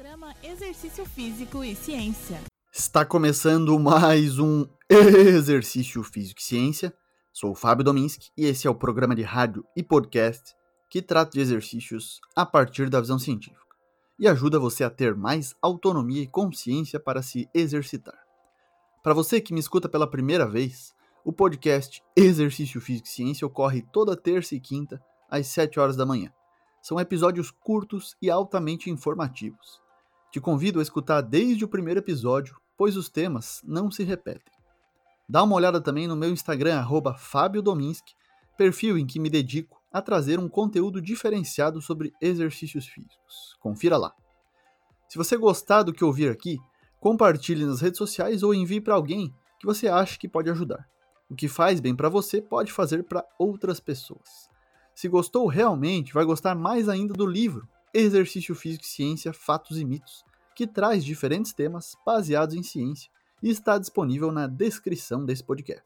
Programa Exercício Físico e Ciência. Está começando mais um Exercício Físico e Ciência. Sou o Fábio Dominski e esse é o programa de rádio e podcast que trata de exercícios a partir da visão científica e ajuda você a ter mais autonomia e consciência para se exercitar. Para você que me escuta pela primeira vez, o podcast Exercício Físico e Ciência ocorre toda terça e quinta às 7 horas da manhã. São episódios curtos e altamente informativos. Te convido a escutar desde o primeiro episódio, pois os temas não se repetem. Dá uma olhada também no meu Instagram, Fábio Dominski, perfil em que me dedico a trazer um conteúdo diferenciado sobre exercícios físicos. Confira lá. Se você gostar do que ouvir aqui, compartilhe nas redes sociais ou envie para alguém que você acha que pode ajudar. O que faz bem para você pode fazer para outras pessoas. Se gostou realmente, vai gostar mais ainda do livro Exercício Físico e Ciência, Fatos e Mitos, que traz diferentes temas baseados em ciência e está disponível na descrição desse podcast.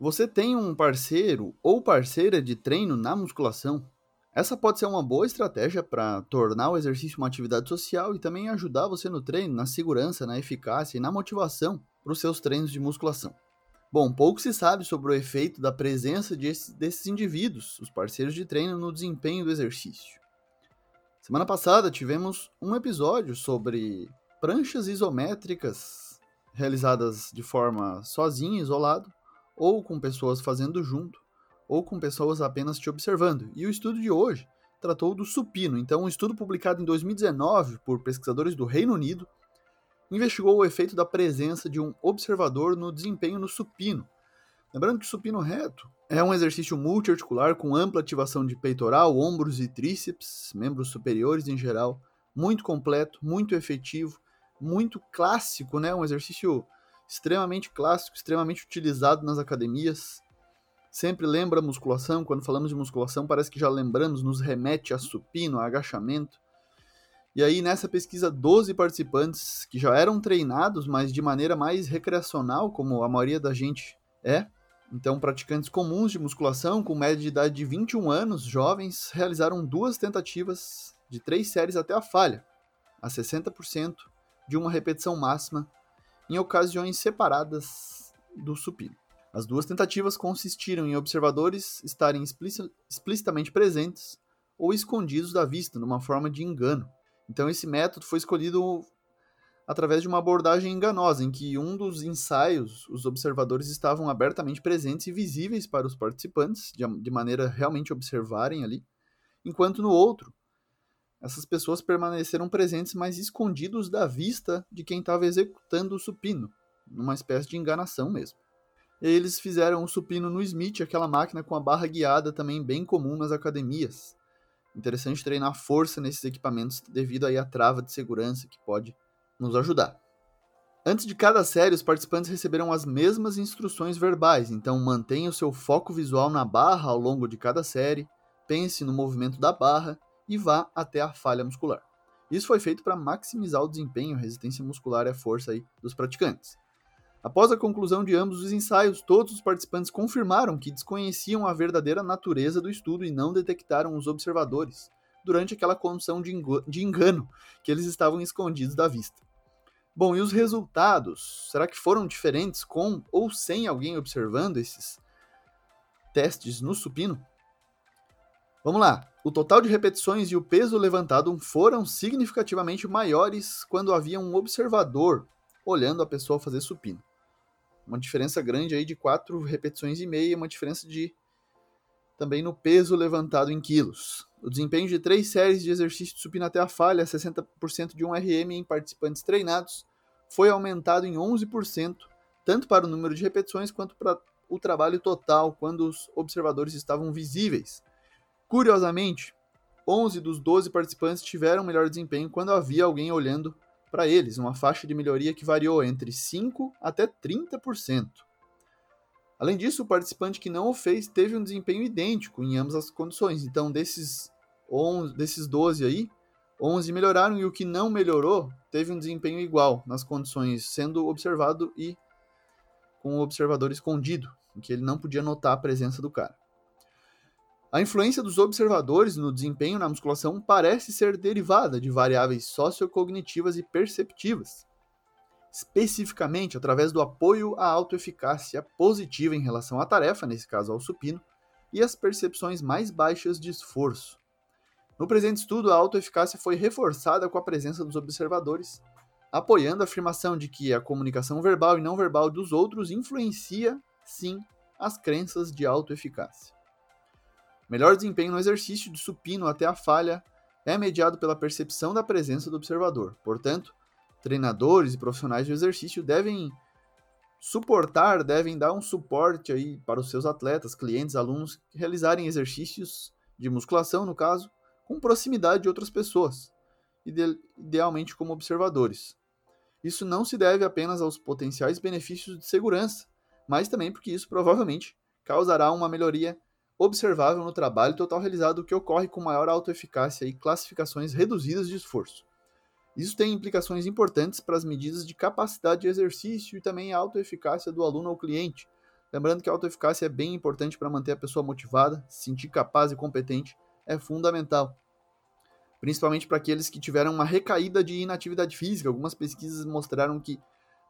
Você tem um parceiro ou parceira de treino na musculação? Essa pode ser uma boa estratégia para tornar o exercício uma atividade social e também ajudar você no treino, na segurança, na eficácia e na motivação para os seus treinos de musculação. Bom, pouco se sabe sobre o efeito da presença de desses indivíduos, os parceiros de treino, no desempenho do exercício. Semana passada tivemos um episódio sobre pranchas isométricas realizadas de forma sozinha, isolado, ou com pessoas fazendo junto, ou com pessoas apenas te observando. E o estudo de hoje tratou do supino. Então, um estudo publicado em 2019 por pesquisadores do Reino Unido investigou o efeito da presença de um observador no desempenho no supino. Lembrando que o supino reto é um exercício multiarticular com ampla ativação de peitoral, ombros e tríceps, membros superiores em geral, muito completo, muito efetivo, muito clássico, né? Um exercício extremamente clássico, extremamente utilizado nas academias. Sempre lembra musculação, quando falamos de musculação, parece que já lembramos, nos remete a supino, a agachamento. E aí, nessa pesquisa, 12 participantes que já eram treinados, mas de maneira mais recreacional, como a maioria da gente é. Então, praticantes comuns de musculação, com média de idade de 21 anos, jovens, realizaram duas tentativas de três séries até a falha, a 60% de uma repetição máxima, em ocasiões separadas do supino. As duas tentativas consistiram em observadores estarem explicitamente presentes ou escondidos da vista, numa forma de engano. Então esse método foi escolhido através de uma abordagem enganosa, em que um dos ensaios os observadores estavam abertamente presentes e visíveis para os participantes, de, de maneira realmente observarem ali, enquanto no outro essas pessoas permaneceram presentes, mas escondidos da vista de quem estava executando o supino, numa espécie de enganação mesmo. Eles fizeram o supino no Smith, aquela máquina com a barra guiada também bem comum nas academias. Interessante treinar força nesses equipamentos devido aí à trava de segurança que pode nos ajudar. Antes de cada série, os participantes receberam as mesmas instruções verbais, então mantenha o seu foco visual na barra ao longo de cada série, pense no movimento da barra e vá até a falha muscular. Isso foi feito para maximizar o desempenho, a resistência muscular e a força aí dos praticantes. Após a conclusão de ambos os ensaios, todos os participantes confirmaram que desconheciam a verdadeira natureza do estudo e não detectaram os observadores durante aquela condição de engano que eles estavam escondidos da vista. Bom, e os resultados? Será que foram diferentes com ou sem alguém observando esses testes no supino? Vamos lá. O total de repetições e o peso levantado foram significativamente maiores quando havia um observador olhando a pessoa fazer supino uma diferença grande aí de quatro repetições e meia, uma diferença de também no peso levantado em quilos. O desempenho de três séries de exercício de supino até a falha, 60% de um RM em participantes treinados, foi aumentado em 11%, tanto para o número de repetições quanto para o trabalho total, quando os observadores estavam visíveis. Curiosamente, 11 dos 12 participantes tiveram melhor desempenho quando havia alguém olhando para eles, uma faixa de melhoria que variou entre 5% até 30%. Além disso, o participante que não o fez teve um desempenho idêntico em ambas as condições. Então, desses, 11, desses 12 aí, 11 melhoraram e o que não melhorou teve um desempenho igual nas condições sendo observado e com o observador escondido, em que ele não podia notar a presença do cara. A influência dos observadores no desempenho na musculação parece ser derivada de variáveis sociocognitivas e perceptivas, especificamente através do apoio à autoeficácia positiva em relação à tarefa, nesse caso ao supino, e as percepções mais baixas de esforço. No presente estudo, a autoeficácia foi reforçada com a presença dos observadores, apoiando a afirmação de que a comunicação verbal e não verbal dos outros influencia, sim, as crenças de autoeficácia. Melhor desempenho no exercício de supino até a falha é mediado pela percepção da presença do observador. Portanto, treinadores e profissionais de exercício devem suportar, devem dar um suporte aí para os seus atletas, clientes, alunos realizarem exercícios de musculação, no caso, com proximidade de outras pessoas, idealmente como observadores. Isso não se deve apenas aos potenciais benefícios de segurança, mas também porque isso provavelmente causará uma melhoria observável no trabalho total realizado, o que ocorre com maior autoeficácia e classificações reduzidas de esforço. Isso tem implicações importantes para as medidas de capacidade de exercício e também a autoeficácia do aluno ou cliente. Lembrando que a autoeficácia é bem importante para manter a pessoa motivada, se sentir capaz e competente, é fundamental. Principalmente para aqueles que tiveram uma recaída de inatividade física. Algumas pesquisas mostraram que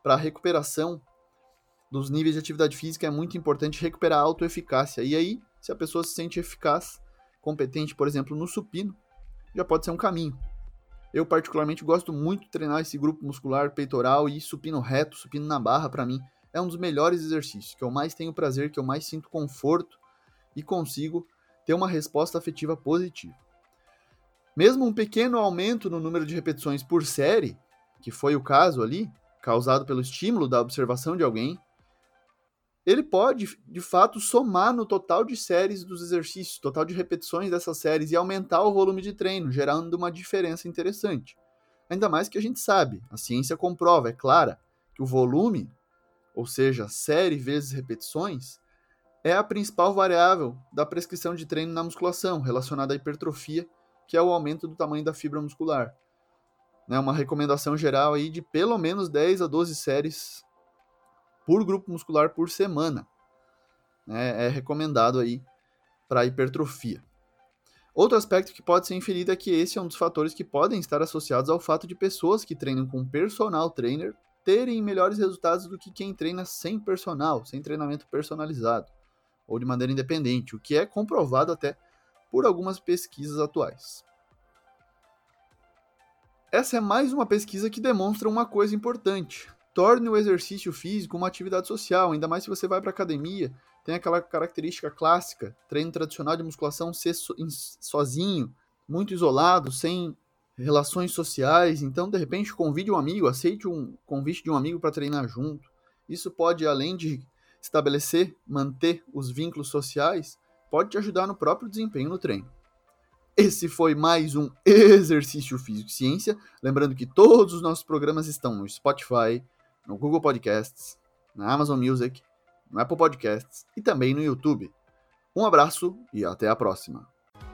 para a recuperação dos níveis de atividade física é muito importante recuperar a autoeficácia. E aí, se a pessoa se sente eficaz, competente, por exemplo, no supino, já pode ser um caminho. Eu particularmente gosto muito de treinar esse grupo muscular peitoral e supino reto, supino na barra para mim é um dos melhores exercícios, que eu mais tenho prazer, que eu mais sinto conforto e consigo ter uma resposta afetiva positiva. Mesmo um pequeno aumento no número de repetições por série, que foi o caso ali, causado pelo estímulo da observação de alguém, ele pode, de fato, somar no total de séries dos exercícios, total de repetições dessas séries e aumentar o volume de treino, gerando uma diferença interessante. Ainda mais que a gente sabe, a ciência comprova, é clara, que o volume, ou seja, série vezes repetições, é a principal variável da prescrição de treino na musculação, relacionada à hipertrofia, que é o aumento do tamanho da fibra muscular. Né, uma recomendação geral aí de pelo menos 10 a 12 séries por grupo muscular por semana. É, é recomendado aí para hipertrofia. Outro aspecto que pode ser inferido é que esse é um dos fatores que podem estar associados ao fato de pessoas que treinam com personal trainer terem melhores resultados do que quem treina sem personal, sem treinamento personalizado ou de maneira independente, o que é comprovado até por algumas pesquisas atuais. Essa é mais uma pesquisa que demonstra uma coisa importante torne o exercício físico uma atividade social, ainda mais se você vai para academia, tem aquela característica clássica, treino tradicional de musculação ser so, sozinho, muito isolado, sem relações sociais, então de repente convide um amigo, aceite um convite de um amigo para treinar junto. Isso pode além de estabelecer, manter os vínculos sociais, pode te ajudar no próprio desempenho no treino. Esse foi mais um Exercício Físico e Ciência. Lembrando que todos os nossos programas estão no Spotify, no Google Podcasts, na Amazon Music, no Apple Podcasts e também no YouTube. Um abraço e até a próxima.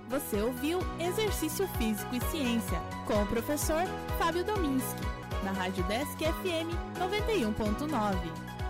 Você ouviu Exercício Físico e Ciência com o professor Fábio Dominski, na Rádio Desk FM 91.9.